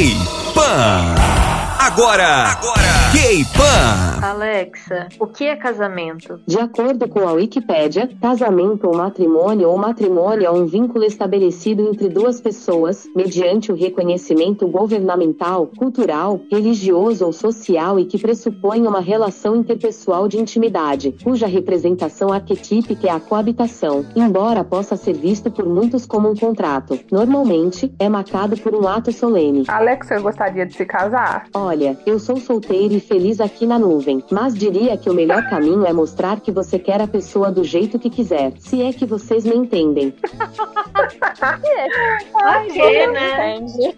K-Pan. Agora, agora, K-Pan. Alexa, o que é casamento? De acordo com a Wikipédia, casamento ou matrimônio ou matrimônio é um vínculo estabelecido entre duas pessoas, mediante o reconhecimento governamental, cultural, religioso ou social e que pressupõe uma relação interpessoal de intimidade, cuja representação arquetípica é a coabitação, embora possa ser visto por muitos como um contrato. Normalmente, é marcado por um ato solene. Alexa gostaria de se casar? Olha, eu sou solteiro e feliz aqui na nuvem, mas diria que o melhor caminho é mostrar que você quer a pessoa do jeito que quiser, se é que vocês me entendem. ok, né? Entende?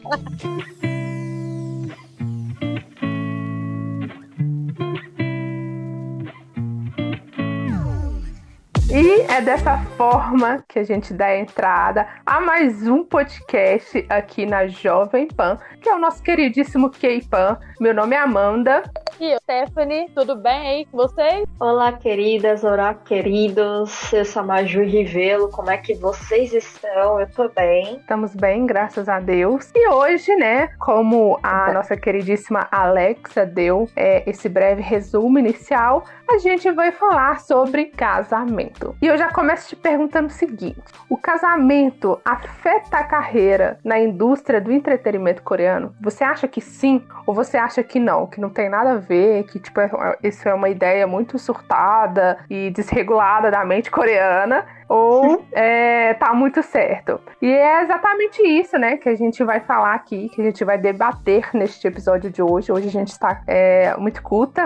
E é dessa forma que a gente dá entrada a mais um podcast aqui na Jovem Pan, que é o nosso queridíssimo K-Pan. Meu nome é Amanda. E eu, Stephanie, tudo bem aí com vocês? Olá, queridas, olá, queridos. Eu sou a Maju Rivelo. Como é que vocês estão? Eu tô bem. Estamos bem, graças a Deus. E hoje, né, como a nossa queridíssima Alexa deu é, esse breve resumo inicial, a gente vai falar sobre casamento. E eu já começo te perguntando o seguinte: o casamento afeta a carreira na indústria do entretenimento coreano? Você acha que sim ou você acha que não, que não tem nada a ver, que tipo é- isso é uma ideia muito surtada e desregulada da mente coreana? Ou é, tá muito certo. E é exatamente isso, né, que a gente vai falar aqui, que a gente vai debater neste episódio de hoje. Hoje a gente está é, muito culta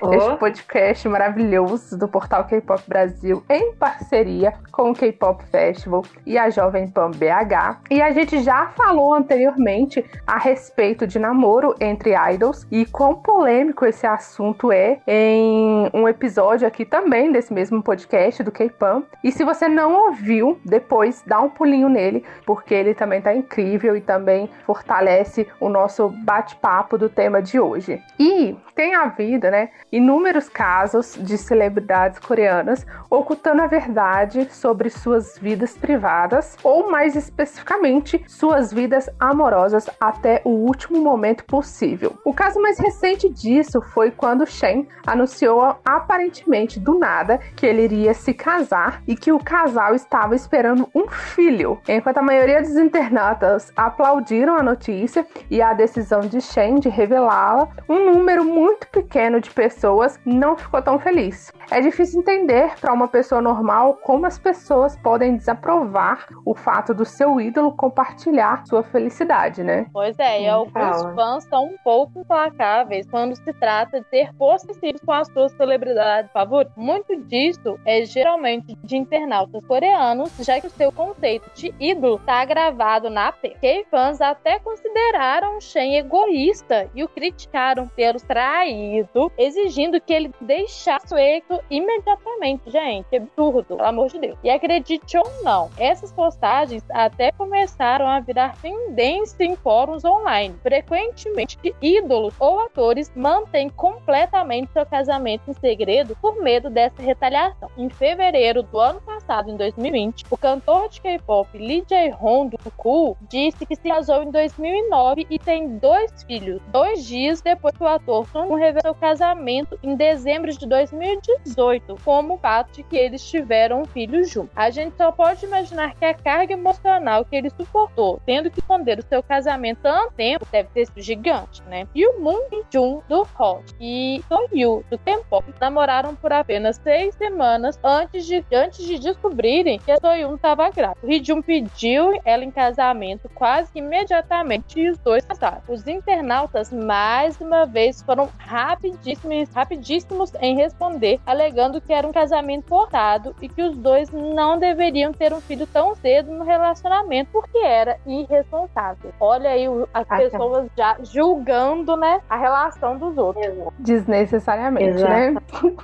Oh. este podcast maravilhoso do portal K-Pop Brasil em parceria com o K-Pop Festival e a Jovem Pan BH. E a gente já falou anteriormente a respeito de namoro entre idols e quão polêmico esse assunto é em um episódio aqui também desse mesmo podcast do K-Pan. E se você não ouviu, depois dá um pulinho nele, porque ele também tá incrível e também fortalece o nosso bate-papo do tema de hoje. E tem havido, né, inúmeros casos de celebridades coreanas ocultando a verdade sobre suas vidas privadas ou mais especificamente suas vidas amorosas até o último momento possível. O caso mais recente disso foi quando Shen anunciou aparentemente do nada que ele iria se casar e que o casal estava esperando um filho. Enquanto a maioria dos internautas aplaudiram a notícia e a decisão de Shen de revelá-la, um número muito pequeno de pessoas não ficou tão feliz. É difícil entender para uma pessoa normal como as pessoas podem desaprovar o fato do seu ídolo compartilhar sua felicidade, né? Pois é, e alguns fala. fãs são um pouco implacáveis quando se trata de ter possessivos com as suas celebridades favoritas. Muito disso é geralmente de internautas coreanos, já que o seu conceito de ídolo está gravado na pele. K-fãs até consideraram Shen egoísta e o criticaram os traído, exigindo que ele deixasse o eixo imediatamente. Gente, absurdo, pelo amor de Deus. E acredite ou não, essas postagens até começaram a virar tendência em fóruns online. Frequentemente, ídolos ou atores mantêm completamente seu casamento em segredo por medo dessa retaliação. Em fevereiro do ano passado, em 2020, o cantor de K-pop Lee Jae-hoon do Cool disse que se casou em 2009 e tem dois filhos. Dois dias depois que o ator Sun revelou seu casamento em dezembro de 2018, como o fato de que eles tiveram um filho juntos. A gente só pode imaginar que a carga emocional que ele suportou, tendo que esconder o seu casamento tanto tempo, deve ter sido gigante, né? E o Moon Jun do Hot e Soyu do K-pop namoraram por apenas seis semanas antes de, antes de descobrirem que a Soyun estava grávida. O Hee-jun pediu ela em casamento quase imediatamente e os dois casaram. Os internautas mais uma vez foram rapidíssimos, rapidíssimos em responder, alegando que era um casamento forçado e que os dois não deveriam ter um filho tão cedo no relacionamento porque era irresponsável. Olha aí as Ah, tá. pessoas já julgando, né, a relação dos outros. Desnecessariamente, Exato. né?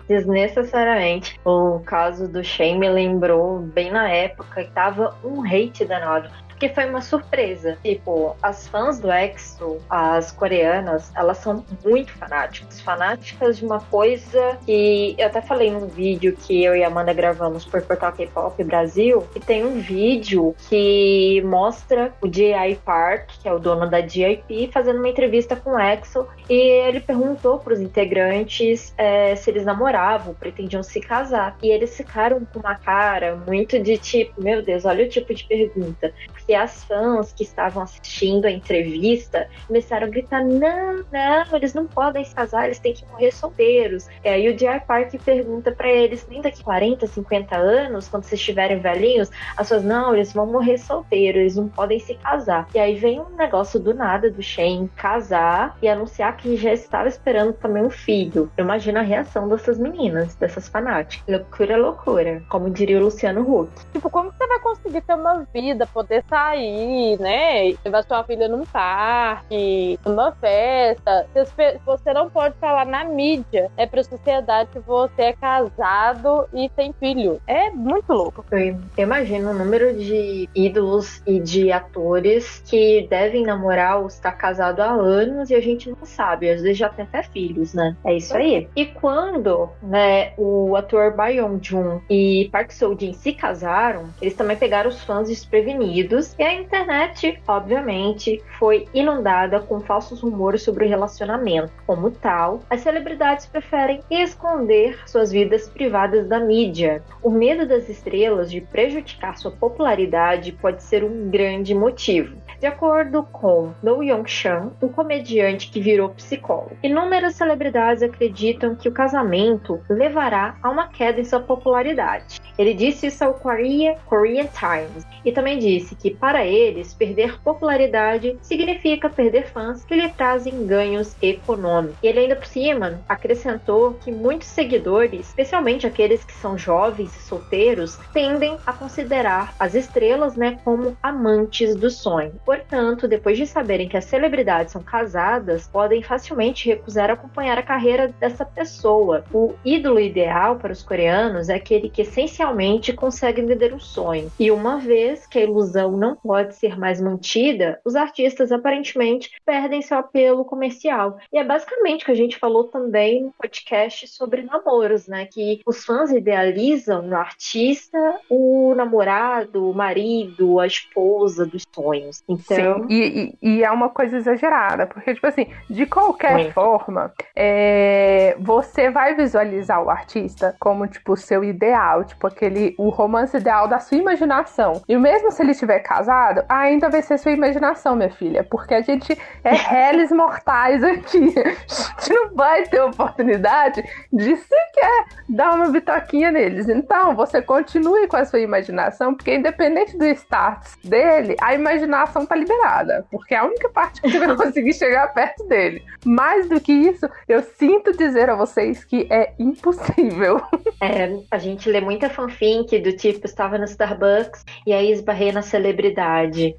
Desnecessariamente. O caso do Shane lembrou bem na época que tava um hate danado. Que foi uma surpresa. Tipo, as fãs do EXO, as coreanas, elas são muito fanáticas. Fanáticas de uma coisa que eu até falei num vídeo que eu e a Amanda gravamos por Portal K-Pop Brasil, e tem um vídeo que mostra o J.I. Park, que é o dono da JYP, fazendo uma entrevista com o EXO, e ele perguntou para os integrantes é, se eles namoravam, pretendiam se casar. E eles ficaram com uma cara muito de tipo, meu Deus, olha o tipo de pergunta. Porque as fãs que estavam assistindo a entrevista começaram a gritar: não, não, eles não podem se casar, eles têm que morrer solteiros. E aí o J.R. Park pergunta para eles: nem daqui 40, 50 anos, quando vocês estiverem velhinhos, as pessoas, não, eles vão morrer solteiros, eles não podem se casar. E aí vem um negócio do nada do Shane casar e anunciar que já estava esperando também um filho. Eu imagino a reação dessas meninas, dessas fanáticas. Loucura, loucura. Como diria o Luciano Huck. Tipo, como você vai conseguir ter uma vida, poder sair, né? Levar sua filha num parque, numa festa. Você não pode falar na mídia, é pra sociedade que você é casado e tem filho. É muito louco. Eu imagino o número de ídolos e de atores que devem namorar ou estar casado há anos e a gente não sabe. Às vezes já tem até filhos, né? É isso aí. E quando, né, o ator Bayon Jun e Park Seo Jin se casaram, eles também pegaram os fãs desprevenidos e a internet, obviamente, foi inundada com falsos rumores sobre o relacionamento. Como tal, as celebridades preferem esconder suas vidas privadas da mídia. O medo das estrelas de prejudicar sua popularidade pode ser um grande motivo. De acordo com No Yong-chan, um comediante que virou psicólogo, inúmeras celebridades acreditam que o casamento levará a uma queda em sua popularidade. Ele disse isso ao Korea, Korean Times e também disse que para eles perder popularidade significa perder fãs que lhe trazem ganhos econômicos. E ele ainda por cima acrescentou que muitos seguidores, especialmente aqueles que são jovens e solteiros, tendem a considerar as estrelas, né, como amantes do sonho. Portanto, depois de saberem que as celebridades são casadas, podem facilmente recusar acompanhar a carreira dessa pessoa. O ídolo ideal para os coreanos é aquele que essencialmente consegue vender um sonho. E uma vez que a ilusão não pode ser mais mantida, os artistas aparentemente perdem seu apelo comercial. E é basicamente o que a gente falou também no podcast sobre namoros, né? Que os fãs idealizam no artista o namorado, o marido, a esposa dos sonhos. Então. Sim, e, e, e é uma coisa exagerada, porque, tipo assim, de qualquer forma, é, você vai visualizar o artista como, tipo, o seu ideal, tipo, aquele, o romance ideal da sua imaginação. E mesmo se ele estiver casado, ainda vai ser sua imaginação, minha filha, porque a gente é réis mortais aqui. A gente não vai ter oportunidade de sequer dar uma bitoquinha neles. Então, você continue com a sua imaginação, porque independente do status dele, a imaginação tá liberada, porque é a única parte que você vai conseguir chegar perto dele. Mais do que isso, eu sinto dizer a vocês que é impossível. É, a gente lê muita fanfic do tipo, estava no Starbucks e aí esbarrei na celebridade,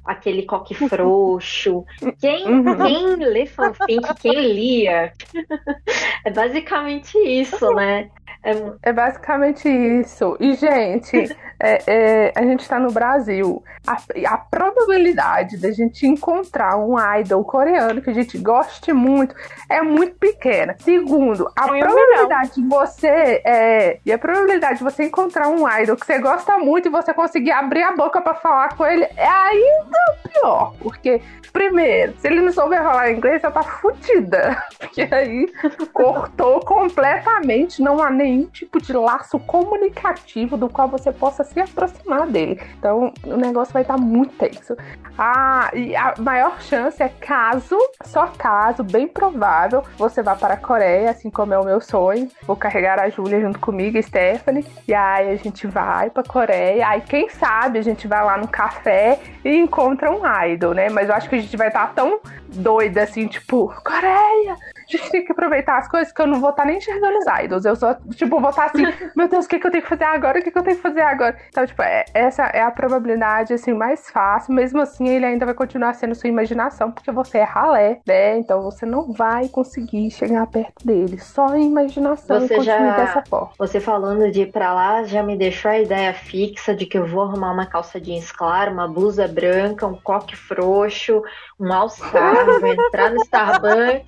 aquele coque frouxo. Quem, Uhum. quem lê fanfic, quem lia? É basicamente isso, né? É, É basicamente isso. E, gente, é, é, a gente tá no Brasil. A, a probabilidade da gente encontrar um idol coreano que a gente goste muito é muito pequena. Segundo, a probabilidade de você. É, e a probabilidade de você encontrar um idol que você gosta muito e você conseguir abrir a boca pra falar com ele é ainda pior. Porque, primeiro, se ele não souber falar inglês, você tá fudida. Porque aí cortou completamente, não há nenhum tipo de laço comunicativo do qual você possa se aproximar dele. Então, o negócio vai estar muito tenso. Ah, e a maior chance é caso, só caso, bem provável, você vá para a Coreia, assim como é o meu sonho. Vou carregar a Júlia junto comigo, a Stephanie, e aí a gente vai para a Coreia. Aí, quem sabe, a gente vai lá no café e encontra um idol, né? Mas eu acho que a gente vai estar tão doida assim, tipo, Coreia! a gente tem que aproveitar as coisas que eu não vou estar tá nem enxergando os idols. Eu só, tipo, vou estar tá assim, meu Deus, o que, que eu tenho que fazer agora? O que, que eu tenho que fazer agora? Então, tipo, é, essa é a probabilidade, assim, mais fácil. Mesmo assim, ele ainda vai continuar sendo sua imaginação, porque você é ralé, né? Então você não vai conseguir chegar perto dele. Só a imaginação você continue já, dessa forma. Você falando de ir pra lá já me deixou a ideia fixa de que eu vou arrumar uma calça jeans clara, uma blusa branca, um coque frouxo, um all-star, vou entrar no Starbucks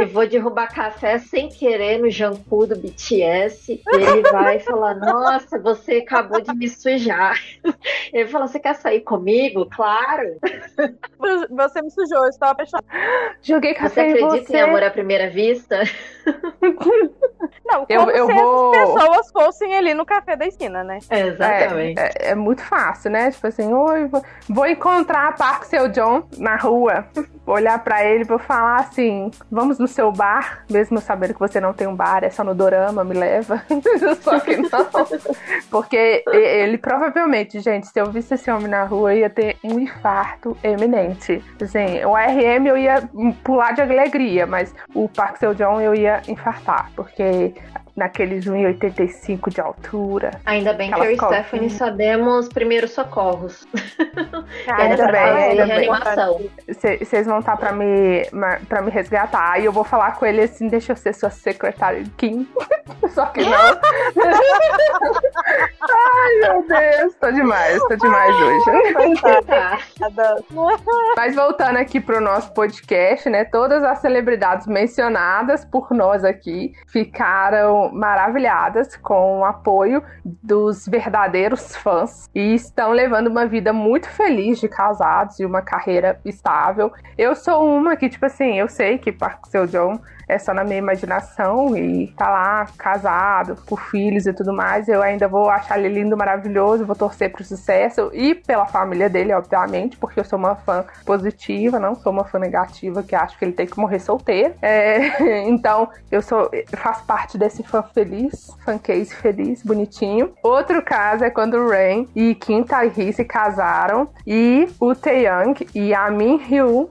e vou derrubar café sem querer no Janku do BTS. E ele vai falar: Nossa, você acabou de me sujar. Ele fala: Você quer sair comigo? Claro. Você me sujou, eu estava apaixonada. Joguei Você café em acredita você. em amor à primeira vista? Não, como Eu- eu se vou- as pessoas fossem ali no café da esquina, né? Exatamente. É, é, é muito fácil, né? Tipo assim, oi, vou, vou encontrar Park Seu John na rua, vou olhar pra ele vou falar assim: vamos no seu bar, mesmo sabendo que você não tem um bar, é só no Dorama, me leva. só que não. Porque ele provavelmente, gente, se eu visse esse homem na rua, ia ter um infarto eminente. Assim, o RM eu ia pular de alegria, mas o Park Seu John eu ia infartar, porque naqueles 1,85 de altura. Ainda bem que eu e Stephanie sabemos primeiros socorros. Cara, Ainda bem, ainda bem. Vocês vão estar pra me, pra me resgatar. Aí eu vou falar com ele assim: deixa eu ser sua secretária Kim. Só que não. Ai, meu Deus, tô demais, tô demais hoje. Tá. Mas voltando aqui pro nosso podcast, né? Todas as celebridades mencionadas por nós aqui ficaram maravilhadas com o apoio dos verdadeiros fãs e estão levando uma vida muito feliz de casados e uma carreira estável. Eu sou uma que, tipo assim, eu sei que Park Seo Joon é só na minha imaginação e tá lá casado, com filhos e tudo mais. Eu ainda vou achar ele lindo, maravilhoso, vou torcer pro sucesso e pela família dele, obviamente, porque eu sou uma fã positiva, não sou uma fã negativa que acho que ele tem que morrer solteiro. É, então, eu sou faço parte desse fã feliz, fã case feliz, bonitinho. Outro caso é quando o Rain e Kim Tae-hee se casaram e o Taeyang e a Min Hyun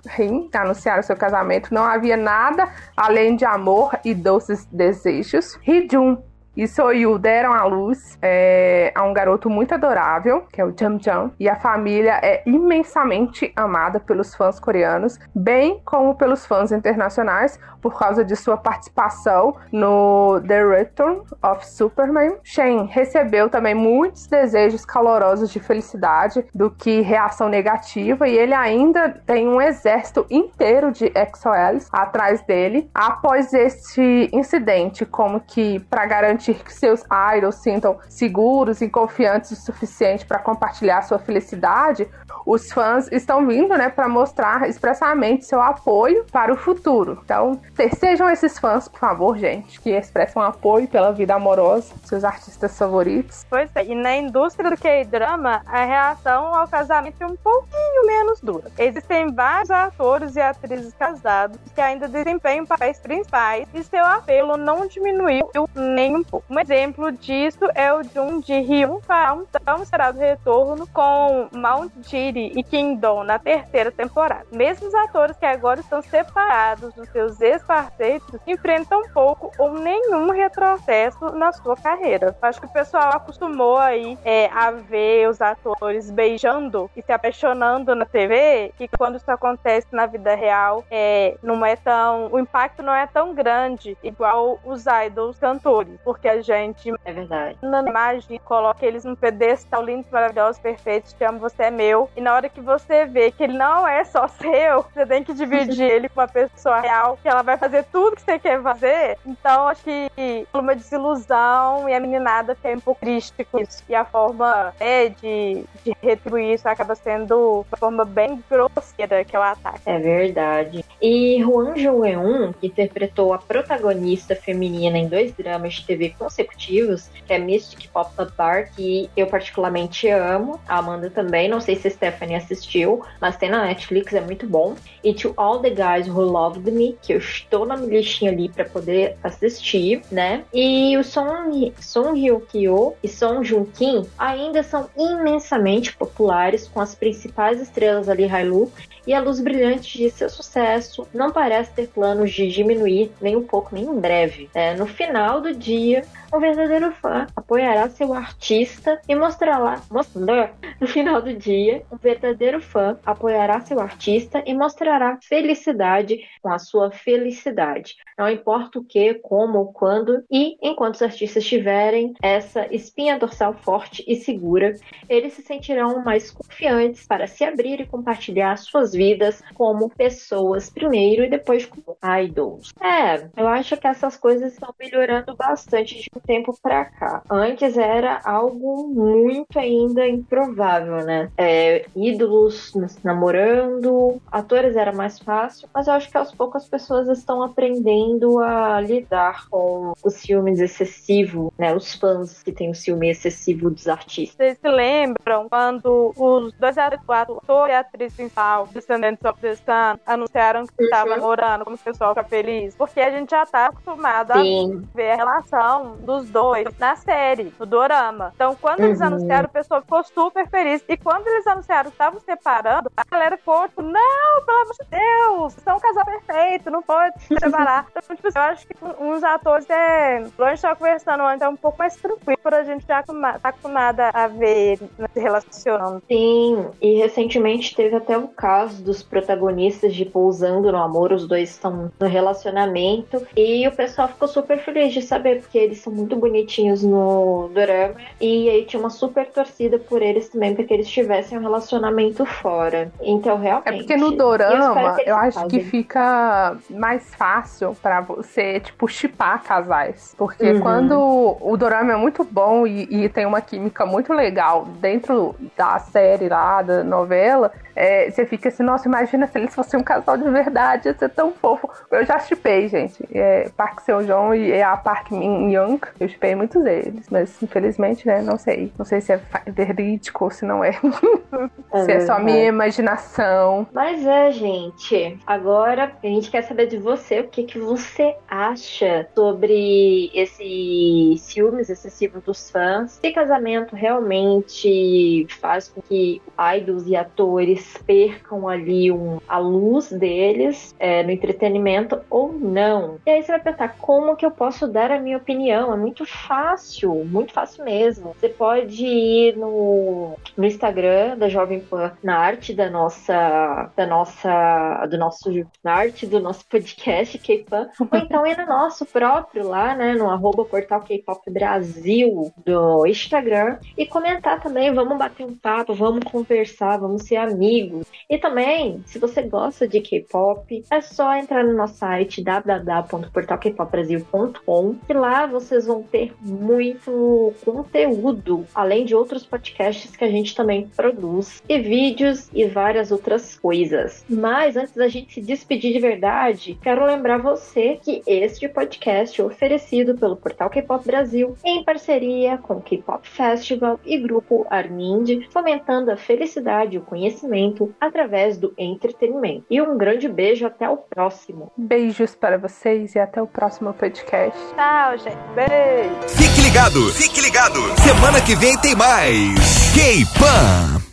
anunciaram seu casamento. Não havia nada além de amor e doces desejos. Hee-jun e Soyu deram à luz é, a um garoto muito adorável, que é o Jam Jam, e a família é imensamente amada pelos fãs coreanos, bem como pelos fãs internacionais, por causa de sua participação no The Return of Superman. Shen recebeu também muitos desejos calorosos de felicidade do que reação negativa, e ele ainda tem um exército inteiro de XOLs atrás dele. Após este incidente, como que para garantir que seus idols sintam seguros e confiantes o suficiente para compartilhar sua felicidade, os fãs estão vindo, né, para mostrar expressamente seu apoio para o futuro. Então, sejam esses fãs, por favor, gente, que expressam apoio pela vida amorosa, seus artistas favoritos. Pois é, e na indústria do K-drama, a reação ao casamento é um pouquinho menos dura. Existem vários atores e atrizes casados que ainda desempenham papéis principais e seu apelo não diminuiu nem um pouco. Um exemplo disso é o Jun de Hyun para um tão esperado retorno com Mount Jiri e Kim Do na terceira temporada. Mesmo os atores que agora estão separados dos seus ex-parceiros enfrentam pouco ou nenhum retrocesso na sua carreira. Acho que o pessoal acostumou aí é, a ver os atores beijando e se apaixonando na TV e quando isso acontece na vida real, é, não é tão, o impacto não é tão grande igual os idols cantores, a gente É verdade. na imagem, coloca eles num pedestal lindo, maravilhoso, perfeito, te amo, você é meu. E na hora que você vê que ele não é só seu, você tem que dividir ele com uma pessoa real, que ela vai fazer tudo que você quer fazer. Então, acho que uma desilusão e a meninada fica um pouco triste com isso. E a forma né, de, de retribuir isso acaba sendo uma forma bem grosseira que é o ataque. É verdade. E Juan Jo Eun, que interpretou a protagonista feminina em dois dramas de TV Consecutivos, que é Mystic Pop Up Bar, que eu particularmente amo. A Amanda também, não sei se a Stephanie assistiu, mas tem na Netflix, é muito bom. E To All the Guys Who Loved Me, que eu estou na minha listinha ali para poder assistir, né? E o Song, Song Kyo e Song Joon Kim ainda são imensamente populares com as principais estrelas ali, Hailu, e a luz brilhante de seu sucesso não parece ter planos de diminuir nem um pouco, nem em breve. É, no final do dia, um verdadeiro fã apoiará seu artista e mostrará, mostrará no final do dia, um verdadeiro fã apoiará seu artista e mostrará felicidade com a sua felicidade. Não importa o que, como, quando e enquanto os artistas tiverem essa espinha dorsal forte e segura, eles se sentirão mais confiantes para se abrir e compartilhar suas vidas como pessoas primeiro e depois como idols. É, eu acho que essas coisas estão melhorando bastante de um tempo para cá. Antes era algo muito ainda improvável, né? É, ídolos namorando, atores era mais fácil, mas eu acho que aos poucos as pessoas estão aprendendo a lidar com os filmes excessivos, né? Os fãs que têm o ciúme excessivo dos artistas. Vocês se lembram quando os dois atores, ator e atriz principal, Descendentes of the Sun, anunciaram que estavam uhum. namorando, como o pessoal fica feliz? Porque a gente já tá acostumado Sim. a ver a relação dos dois na série, no dorama. Então, quando uhum. eles anunciaram, o pessoal ficou super feliz. E quando eles anunciaram que estavam separando, a galera ficou tipo, não, pelo amor de Deus, são um casal perfeito, não pode se separar. então, tipo, eu acho que uns atores é. a gente tava conversando antes, é um pouco mais tranquilo pra gente já tá acostumada a ver se relacionando. Sim, e recentemente teve até um caso dos protagonistas de Pousando no Amor, os dois estão no relacionamento, e o pessoal ficou super feliz de saber, porque eles são muito bonitinhos no dorama, e aí tinha uma super torcida por eles também, para que eles tivessem um relacionamento fora. Então, realmente. É porque no dorama, eu, eu acho fazem. que fica mais fácil para você, tipo, chipar casais. Porque uhum. quando o dorama é muito bom e, e tem uma química muito legal dentro da série lá, da novela, é, você fica assim, nossa, imagina se eles fossem um casal de verdade, ia ser tão fofo. Eu já chipei, gente. É, Park Seo Joon e a Park Min Young, eu chipei muitos deles, mas infelizmente, né, não sei. Não sei se é verídico ou se não é. é se é só minha imaginação. Mas é, gente. Agora a gente quer saber de você, o que, que você acha sobre esse ciúmes excessivo dos fãs. Se casamento realmente faz com que idols e atores percam ali um, a luz deles é, no entretenimento ou não. E aí você vai pensar, como que eu posso dar a minha opinião? É muito fácil, muito fácil mesmo. Você pode ir no, no Instagram da Jovem Pan, na arte da nossa, da nossa, do nosso, na arte do nosso podcast K-Pan, ou então ir no nosso próprio lá, né, no arroba portal K-Pop Brasil do Instagram e comentar também, vamos bater um papo, vamos conversar, vamos ser amigos amigos. E também, se você gosta de K-pop, é só entrar no nosso site www.portalkpopbrasil.com e lá vocês vão ter muito conteúdo, além de outros podcasts que a gente também produz, e vídeos e várias outras coisas. Mas antes da gente se despedir de verdade, quero lembrar você que este podcast é oferecido pelo Portal K-Pop Brasil em parceria com o K-Pop Festival e Grupo Armind, fomentando a felicidade e o conhecimento conhecimento através do entretenimento. E um grande beijo até o próximo. Beijos para vocês e até o próximo podcast. Tchau, gente. Beijo. Fique ligado, fique ligado. Semana que vem tem mais. K-Pan.